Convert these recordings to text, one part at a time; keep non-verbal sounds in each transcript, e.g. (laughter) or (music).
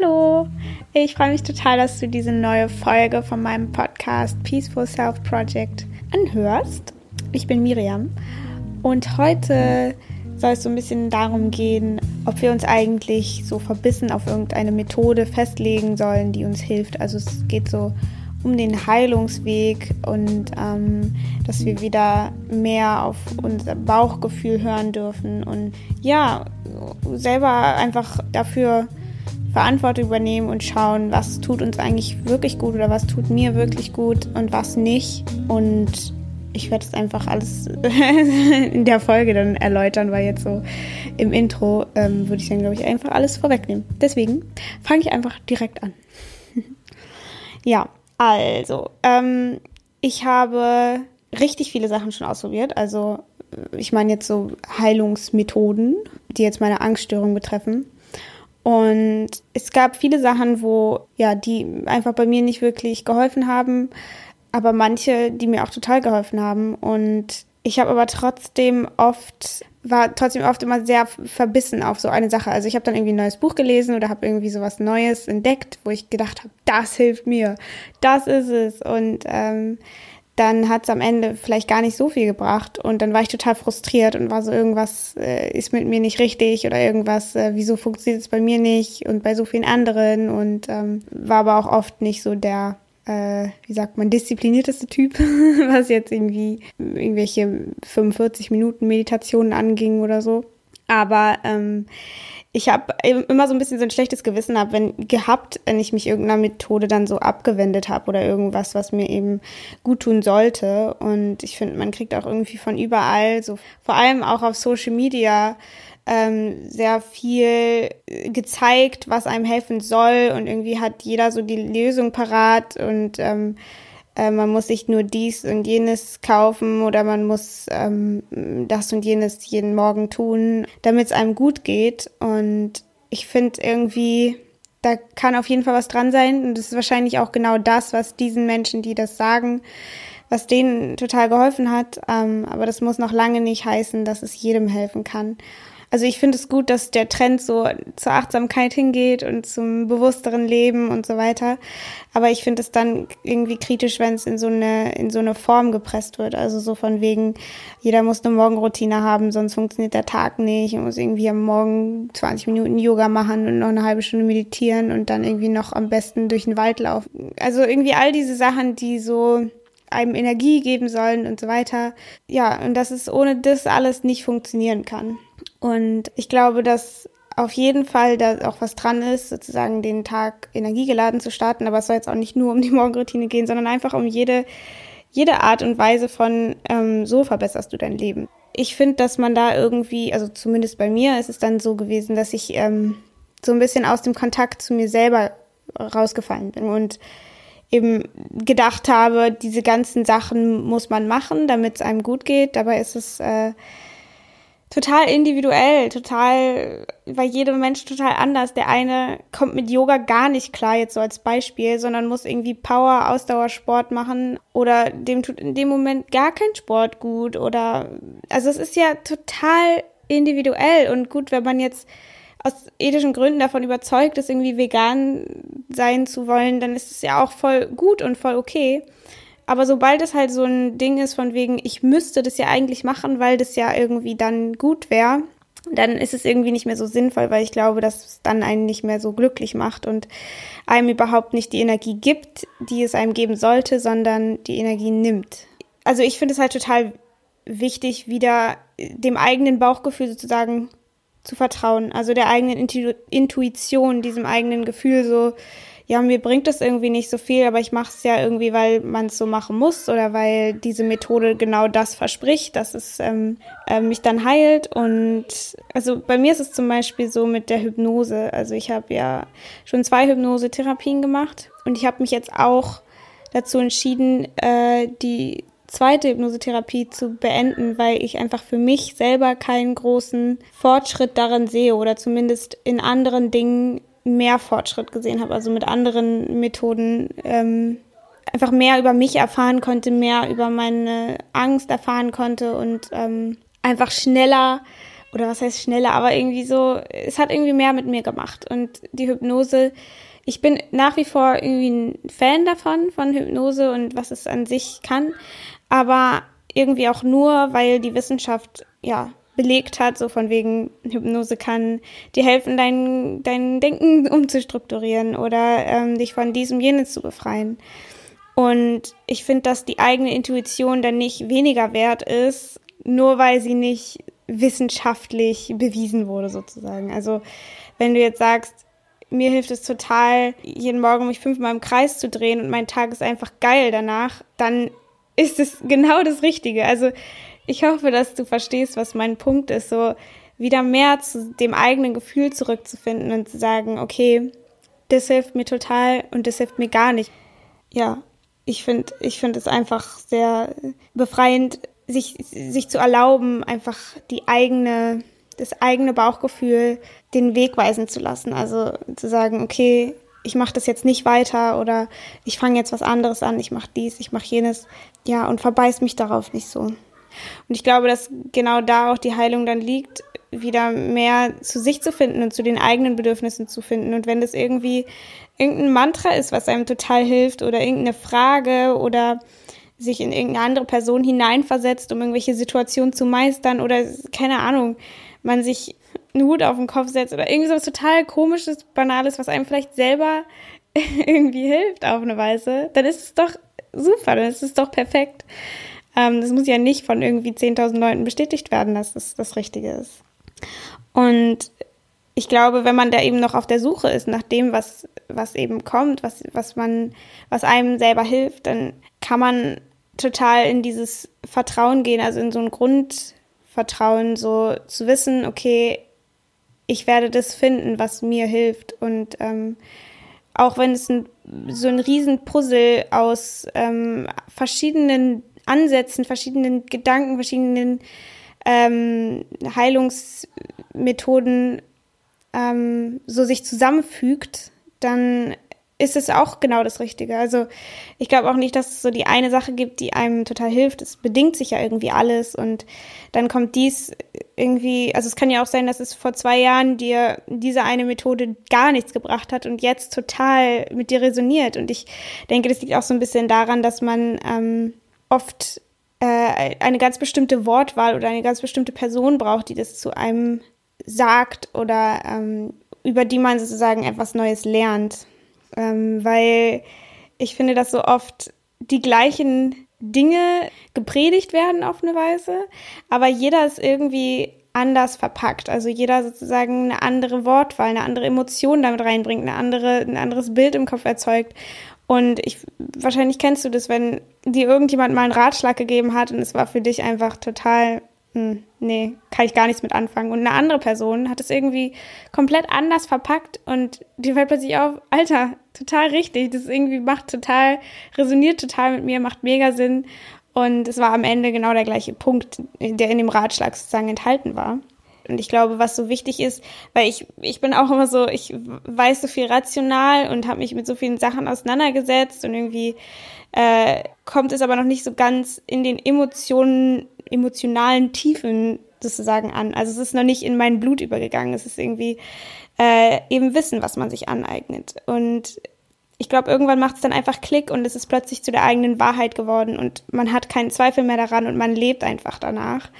Hallo, ich freue mich total, dass du diese neue Folge von meinem Podcast Peaceful Self Project anhörst. Ich bin Miriam und heute soll es so ein bisschen darum gehen, ob wir uns eigentlich so verbissen auf irgendeine Methode festlegen sollen, die uns hilft. Also es geht so um den Heilungsweg und ähm, dass wir wieder mehr auf unser Bauchgefühl hören dürfen und ja, selber einfach dafür Verantwortung übernehmen und schauen, was tut uns eigentlich wirklich gut oder was tut mir wirklich gut und was nicht. Und ich werde es einfach alles (laughs) in der Folge dann erläutern, weil jetzt so im Intro ähm, würde ich dann, glaube ich, einfach alles vorwegnehmen. Deswegen fange ich einfach direkt an. (laughs) ja, also, ähm, ich habe richtig viele Sachen schon ausprobiert. Also, ich meine jetzt so Heilungsmethoden, die jetzt meine Angststörung betreffen. Und es gab viele Sachen, wo, ja, die einfach bei mir nicht wirklich geholfen haben, aber manche, die mir auch total geholfen haben. Und ich habe aber trotzdem oft, war trotzdem oft immer sehr verbissen auf so eine Sache. Also ich habe dann irgendwie ein neues Buch gelesen oder habe irgendwie sowas Neues entdeckt, wo ich gedacht habe, das hilft mir, das ist es. Und ähm, dann hat es am Ende vielleicht gar nicht so viel gebracht und dann war ich total frustriert und war so, irgendwas äh, ist mit mir nicht richtig oder irgendwas, äh, wieso funktioniert es bei mir nicht und bei so vielen anderen und ähm, war aber auch oft nicht so der, äh, wie sagt man, disziplinierteste Typ, (laughs) was jetzt irgendwie irgendwelche 45 Minuten Meditationen anging oder so. Aber ähm, ich habe immer so ein bisschen so ein schlechtes Gewissen hab, wenn gehabt, wenn ich mich irgendeiner Methode dann so abgewendet habe oder irgendwas, was mir eben gut tun sollte. Und ich finde, man kriegt auch irgendwie von überall, so vor allem auch auf Social Media, ähm, sehr viel gezeigt, was einem helfen soll. Und irgendwie hat jeder so die Lösung parat und ähm, äh, man muss sich nur dies und jenes kaufen oder man muss ähm, das und jenes jeden Morgen tun, damit es einem gut geht. Und ich finde irgendwie, da kann auf jeden Fall was dran sein. Und das ist wahrscheinlich auch genau das, was diesen Menschen, die das sagen, was denen total geholfen hat. Ähm, aber das muss noch lange nicht heißen, dass es jedem helfen kann. Also ich finde es gut, dass der Trend so zur Achtsamkeit hingeht und zum bewussteren Leben und so weiter. Aber ich finde es dann irgendwie kritisch, wenn es in so eine in so eine Form gepresst wird. Also so von wegen, jeder muss eine Morgenroutine haben, sonst funktioniert der Tag nicht. Man muss irgendwie am Morgen 20 Minuten Yoga machen und noch eine halbe Stunde meditieren und dann irgendwie noch am besten durch den Wald laufen. Also irgendwie all diese Sachen, die so einem Energie geben sollen und so weiter. Ja, und dass es ohne das alles nicht funktionieren kann. Und ich glaube, dass auf jeden Fall da auch was dran ist, sozusagen den Tag energiegeladen zu starten. Aber es soll jetzt auch nicht nur um die (laughs) Morgenroutine gehen, sondern einfach um jede, jede Art und Weise von, ähm, so verbesserst du dein Leben. Ich finde, dass man da irgendwie, also zumindest bei mir ist es dann so gewesen, dass ich ähm, so ein bisschen aus dem Kontakt zu mir selber rausgefallen bin und eben gedacht habe, diese ganzen Sachen muss man machen, damit es einem gut geht. Dabei ist es äh, total individuell, total bei jedem Mensch total anders. Der eine kommt mit Yoga gar nicht klar, jetzt so als Beispiel, sondern muss irgendwie Power, Ausdauersport machen oder dem tut in dem Moment gar kein Sport gut oder also es ist ja total individuell und gut, wenn man jetzt aus ethischen Gründen davon überzeugt ist, irgendwie vegan sein zu wollen, dann ist es ja auch voll gut und voll okay. Aber sobald es halt so ein Ding ist von wegen, ich müsste das ja eigentlich machen, weil das ja irgendwie dann gut wäre, dann ist es irgendwie nicht mehr so sinnvoll, weil ich glaube, dass es dann einen nicht mehr so glücklich macht und einem überhaupt nicht die Energie gibt, die es einem geben sollte, sondern die Energie nimmt. Also ich finde es halt total wichtig, wieder dem eigenen Bauchgefühl sozusagen zu vertrauen, also der eigenen Intu Intuition, diesem eigenen Gefühl so, ja, mir bringt das irgendwie nicht so viel, aber ich mache es ja irgendwie, weil man es so machen muss oder weil diese Methode genau das verspricht, dass es ähm, äh, mich dann heilt. Und also bei mir ist es zum Beispiel so mit der Hypnose. Also ich habe ja schon zwei Hypnosetherapien gemacht und ich habe mich jetzt auch dazu entschieden, äh, die zweite Hypnosetherapie zu beenden, weil ich einfach für mich selber keinen großen Fortschritt darin sehe oder zumindest in anderen Dingen mehr Fortschritt gesehen habe, also mit anderen Methoden ähm, einfach mehr über mich erfahren konnte, mehr über meine Angst erfahren konnte und ähm, einfach schneller oder was heißt schneller, aber irgendwie so, es hat irgendwie mehr mit mir gemacht. Und die Hypnose, ich bin nach wie vor irgendwie ein Fan davon, von Hypnose und was es an sich kann, aber irgendwie auch nur, weil die Wissenschaft, ja, belegt hat, so von wegen Hypnose kann dir helfen, dein, dein Denken umzustrukturieren oder ähm, dich von diesem jenes zu befreien. Und ich finde, dass die eigene Intuition dann nicht weniger wert ist, nur weil sie nicht wissenschaftlich bewiesen wurde, sozusagen. Also, wenn du jetzt sagst, mir hilft es total, jeden Morgen mich fünfmal im Kreis zu drehen und mein Tag ist einfach geil danach, dann ist es genau das Richtige. Also, ich hoffe, dass du verstehst, was mein Punkt ist, so wieder mehr zu dem eigenen Gefühl zurückzufinden und zu sagen, okay, das hilft mir total und das hilft mir gar nicht. Ja, ich finde ich finde es einfach sehr befreiend, sich, sich zu erlauben, einfach die eigene, das eigene Bauchgefühl den Weg weisen zu lassen. Also zu sagen, okay, ich mache das jetzt nicht weiter oder ich fange jetzt was anderes an, ich mache dies, ich mache jenes. Ja, und verbeiß mich darauf nicht so. Und ich glaube, dass genau da auch die Heilung dann liegt, wieder mehr zu sich zu finden und zu den eigenen Bedürfnissen zu finden. Und wenn das irgendwie irgendein Mantra ist, was einem total hilft oder irgendeine Frage oder sich in irgendeine andere Person hineinversetzt, um irgendwelche Situationen zu meistern oder keine Ahnung, man sich einen Hut auf den Kopf setzt oder irgendwie so was total komisches, banales, was einem vielleicht selber (laughs) irgendwie hilft auf eine Weise, dann ist es doch super, dann ist es doch perfekt. Ähm, das muss ja nicht von irgendwie 10.000 Leuten bestätigt werden, dass das das Richtige ist. Und ich glaube, wenn man da eben noch auf der Suche ist nach dem, was, was eben kommt, was, was man, was einem selber hilft, dann kann man total in dieses Vertrauen gehen, also in so ein Grundvertrauen, so zu wissen, okay, ich werde das finden, was mir hilft. Und ähm, auch wenn es ein, so ein Riesenpuzzle aus ähm, verschiedenen Ansätzen, verschiedenen Gedanken, verschiedenen ähm, Heilungsmethoden ähm, so sich zusammenfügt, dann ist es auch genau das Richtige. Also ich glaube auch nicht, dass es so die eine Sache gibt, die einem total hilft. Es bedingt sich ja irgendwie alles und dann kommt dies irgendwie, also es kann ja auch sein, dass es vor zwei Jahren dir diese eine Methode gar nichts gebracht hat und jetzt total mit dir resoniert. Und ich denke, das liegt auch so ein bisschen daran, dass man ähm, oft äh, eine ganz bestimmte Wortwahl oder eine ganz bestimmte Person braucht, die das zu einem sagt oder ähm, über die man sozusagen etwas Neues lernt. Ähm, weil ich finde, dass so oft die gleichen Dinge gepredigt werden auf eine Weise, aber jeder ist irgendwie anders verpackt. Also jeder sozusagen eine andere Wortwahl, eine andere Emotion damit reinbringt, eine andere, ein anderes Bild im Kopf erzeugt. Und ich, wahrscheinlich kennst du das, wenn dir irgendjemand mal einen Ratschlag gegeben hat und es war für dich einfach total, hm, nee, kann ich gar nichts mit anfangen. Und eine andere Person hat es irgendwie komplett anders verpackt und dir fällt plötzlich auf, Alter, total richtig, das irgendwie macht total, resoniert total mit mir, macht mega Sinn. Und es war am Ende genau der gleiche Punkt, der in dem Ratschlag sozusagen enthalten war. Und ich glaube, was so wichtig ist, weil ich, ich bin auch immer so, ich weiß so viel rational und habe mich mit so vielen Sachen auseinandergesetzt und irgendwie äh, kommt es aber noch nicht so ganz in den Emotionen, emotionalen Tiefen sozusagen an. Also es ist noch nicht in mein Blut übergegangen. Es ist irgendwie äh, eben Wissen, was man sich aneignet. Und ich glaube, irgendwann macht es dann einfach Klick und es ist plötzlich zu der eigenen Wahrheit geworden und man hat keinen Zweifel mehr daran und man lebt einfach danach.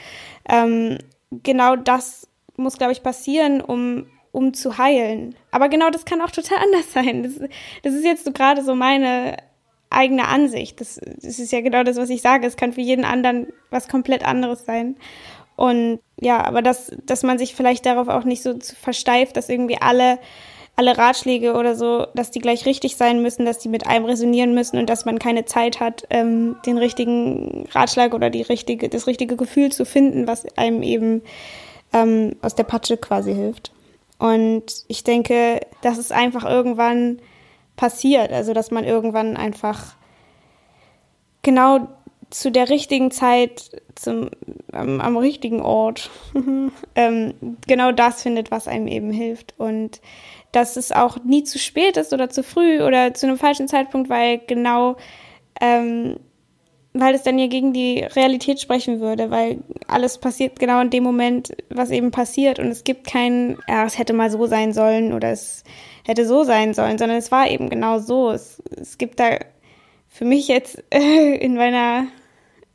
Ähm, genau das muss, glaube ich, passieren, um, um zu heilen. Aber genau das kann auch total (laughs) anders sein. Das, das ist jetzt so gerade so meine eigene Ansicht. Das, das ist ja genau das, was ich sage. Es kann für jeden anderen was komplett anderes sein. Und ja, aber dass, dass man sich vielleicht darauf auch nicht so versteift, dass irgendwie alle alle Ratschläge oder so, dass die gleich richtig sein müssen, dass die mit einem resonieren müssen und dass man keine Zeit hat, ähm, den richtigen Ratschlag oder die richtige, das richtige Gefühl zu finden, was einem eben ähm, aus der Patsche quasi hilft. Und ich denke, dass es einfach irgendwann passiert, also dass man irgendwann einfach genau zu der richtigen Zeit zum, am, am richtigen Ort (laughs) ähm, genau das findet, was einem eben hilft. Und dass es auch nie zu spät ist oder zu früh oder zu einem falschen Zeitpunkt, weil genau ähm, weil es dann ja gegen die Realität sprechen würde, weil alles passiert genau in dem Moment, was eben passiert und es gibt kein, ja, es hätte mal so sein sollen oder es hätte so sein sollen, sondern es war eben genau so. Es, es gibt da für mich jetzt äh, (laughs) in meiner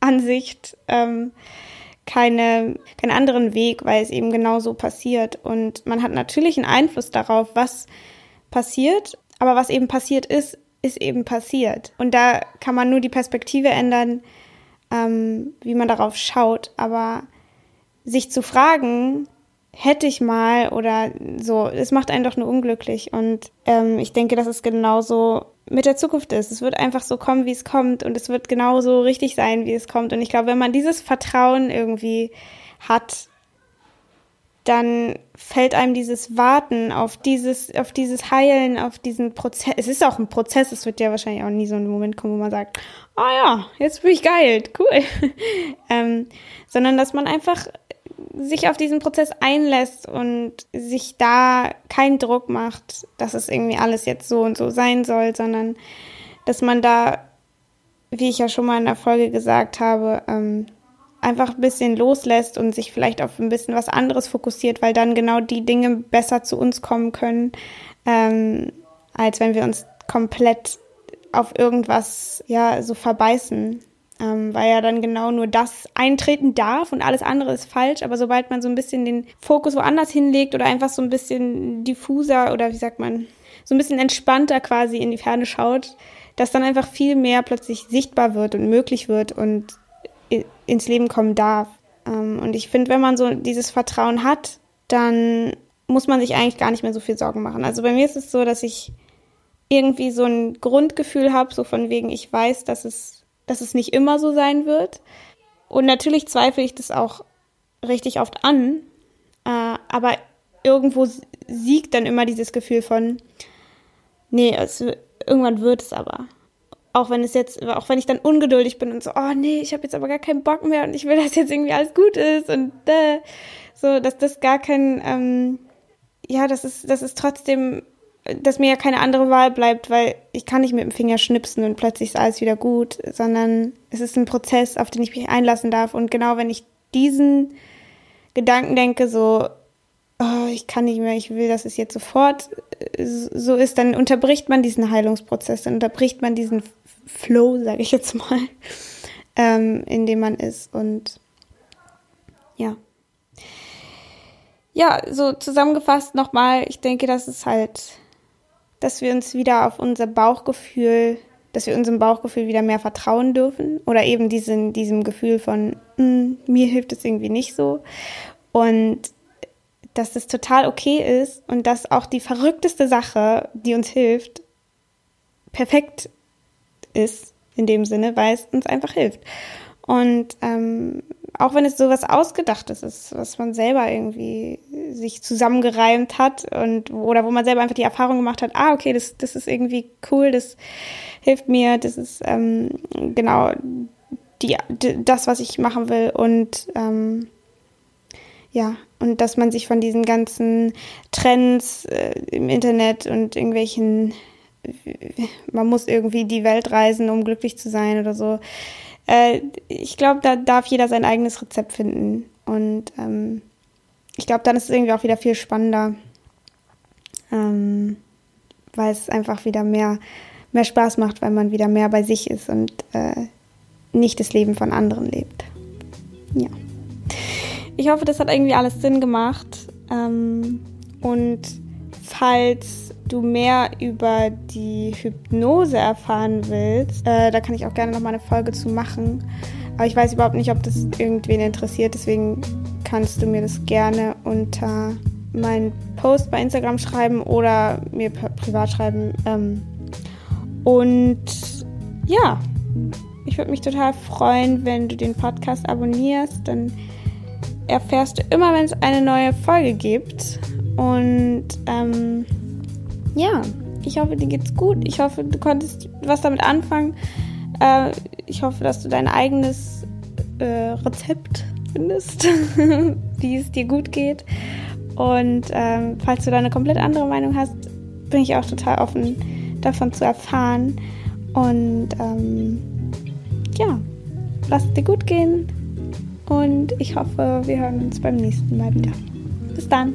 Ansicht ähm, keine, keinen anderen Weg, weil es eben genau so passiert. Und man hat natürlich einen Einfluss darauf, was passiert, aber was eben passiert ist, ist eben passiert. Und da kann man nur die Perspektive ändern, ähm, wie man darauf schaut. Aber sich zu fragen, hätte ich mal oder so, es macht einen doch nur unglücklich. Und ähm, ich denke, dass es genauso mit der Zukunft ist. Es wird einfach so kommen, wie es kommt und es wird genauso richtig sein, wie es kommt. Und ich glaube, wenn man dieses Vertrauen irgendwie hat, dann fällt einem dieses Warten auf dieses, auf dieses Heilen, auf diesen Prozess. Es ist auch ein Prozess, es wird ja wahrscheinlich auch nie so ein Moment kommen, wo man sagt, ah oh ja, jetzt bin ich geheilt, cool. (laughs) ähm, sondern dass man einfach sich auf diesen Prozess einlässt und sich da keinen Druck macht, dass es irgendwie alles jetzt so und so sein soll, sondern dass man da, wie ich ja schon mal in der Folge gesagt habe, ähm, einfach ein bisschen loslässt und sich vielleicht auf ein bisschen was anderes fokussiert, weil dann genau die Dinge besser zu uns kommen können, ähm, als wenn wir uns komplett auf irgendwas ja so verbeißen. Ähm, weil ja dann genau nur das eintreten darf und alles andere ist falsch. Aber sobald man so ein bisschen den Fokus woanders hinlegt oder einfach so ein bisschen diffuser oder wie sagt man, so ein bisschen entspannter quasi in die Ferne schaut, dass dann einfach viel mehr plötzlich sichtbar wird und möglich wird und ins Leben kommen darf. Ähm, und ich finde, wenn man so dieses Vertrauen hat, dann muss man sich eigentlich gar nicht mehr so viel Sorgen machen. Also bei mir ist es so, dass ich irgendwie so ein Grundgefühl habe, so von wegen, ich weiß, dass es, dass es nicht immer so sein wird. Und natürlich zweifle ich das auch richtig oft an, äh, aber irgendwo siegt dann immer dieses Gefühl von, nee, es, irgendwann wird es aber auch wenn es jetzt, auch wenn ich dann ungeduldig bin und so, oh nee, ich habe jetzt aber gar keinen Bock mehr und ich will, (laughs) dass jetzt irgendwie alles gut ist und äh, so, dass das gar kein, ähm, ja, das ist, das ist trotzdem, dass mir ja keine andere Wahl bleibt, weil ich kann nicht mit dem Finger schnipsen und plötzlich ist alles wieder gut, sondern es ist ein Prozess, auf den ich mich einlassen darf und genau wenn ich diesen Gedanken denke, so, oh, ich kann nicht mehr, ich will, dass es jetzt sofort äh, so ist, dann unterbricht man diesen Heilungsprozess, dann unterbricht man diesen Flow, sage ich jetzt mal, (laughs) ähm, in dem man ist. Und ja. Ja, so zusammengefasst nochmal, ich denke, dass es halt, dass wir uns wieder auf unser Bauchgefühl, dass wir unserem Bauchgefühl wieder mehr vertrauen dürfen oder eben diesen, diesem Gefühl von, hm, mir hilft es irgendwie nicht so. Und dass das total okay ist und dass auch die verrückteste Sache, die uns hilft, perfekt ist in dem Sinne, weil es uns einfach hilft. Und ähm, auch wenn es sowas Ausgedachtes ist, was man selber irgendwie sich zusammengereimt hat und oder wo man selber einfach die Erfahrung gemacht hat, ah, okay, das, das ist irgendwie cool, das hilft mir, das ist ähm, genau die, das, was ich machen will. Und ähm, ja, und dass man sich von diesen ganzen Trends äh, im Internet und irgendwelchen man muss irgendwie die Welt reisen, um glücklich zu sein oder so. Äh, ich glaube, da darf jeder sein eigenes Rezept finden. Und ähm, ich glaube, dann ist es irgendwie auch wieder viel spannender, ähm, weil es einfach wieder mehr, mehr Spaß macht, weil man wieder mehr bei sich ist und äh, nicht das Leben von anderen lebt. Ja. Ich hoffe, das hat irgendwie alles Sinn gemacht. Ähm, und falls du mehr über die Hypnose erfahren willst, äh, da kann ich auch gerne noch mal eine Folge zu machen. Aber ich weiß überhaupt nicht, ob das irgendwen interessiert, deswegen kannst du mir das gerne unter meinen Post bei Instagram schreiben oder mir privat schreiben. Ähm, und ja, ich würde mich total freuen, wenn du den Podcast abonnierst. Dann erfährst du immer, wenn es eine neue Folge gibt. Und ähm, ja, ich hoffe, dir geht's gut. Ich hoffe, du konntest was damit anfangen. Äh, ich hoffe, dass du dein eigenes äh, Rezept findest, (laughs) wie es dir gut geht. Und ähm, falls du da eine komplett andere Meinung hast, bin ich auch total offen davon zu erfahren. Und ähm, ja, lass es dir gut gehen und ich hoffe, wir hören uns beim nächsten Mal wieder. Bis dann.